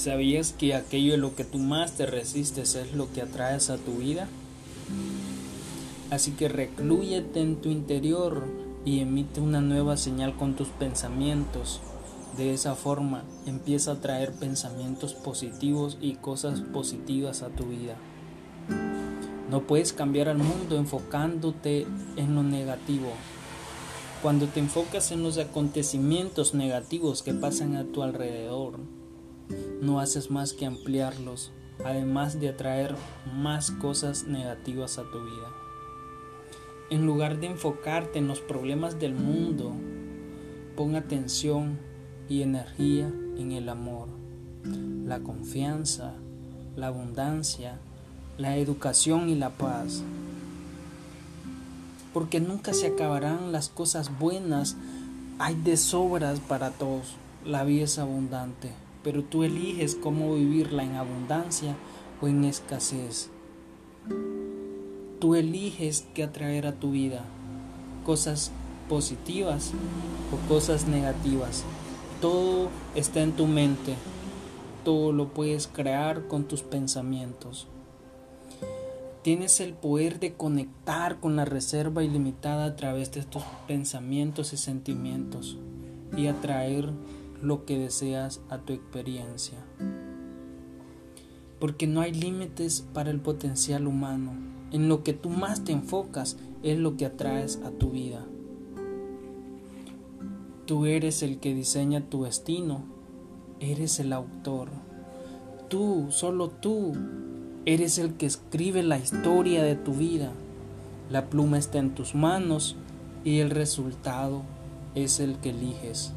¿Sabías que aquello de lo que tú más te resistes es lo que atraes a tu vida? Así que reclúyete en tu interior y emite una nueva señal con tus pensamientos. De esa forma empieza a traer pensamientos positivos y cosas positivas a tu vida. No puedes cambiar al mundo enfocándote en lo negativo. Cuando te enfocas en los acontecimientos negativos que pasan a tu alrededor, no haces más que ampliarlos, además de atraer más cosas negativas a tu vida. En lugar de enfocarte en los problemas del mundo, pon atención y energía en el amor, la confianza, la abundancia, la educación y la paz. Porque nunca se acabarán las cosas buenas, hay de sobras para todos, la vida es abundante pero tú eliges cómo vivirla en abundancia o en escasez. Tú eliges qué atraer a tu vida, cosas positivas o cosas negativas. Todo está en tu mente, todo lo puedes crear con tus pensamientos. Tienes el poder de conectar con la reserva ilimitada a través de tus pensamientos y sentimientos y atraer lo que deseas a tu experiencia. Porque no hay límites para el potencial humano. En lo que tú más te enfocas es lo que atraes a tu vida. Tú eres el que diseña tu destino. Eres el autor. Tú, solo tú, eres el que escribe la historia de tu vida. La pluma está en tus manos y el resultado es el que eliges.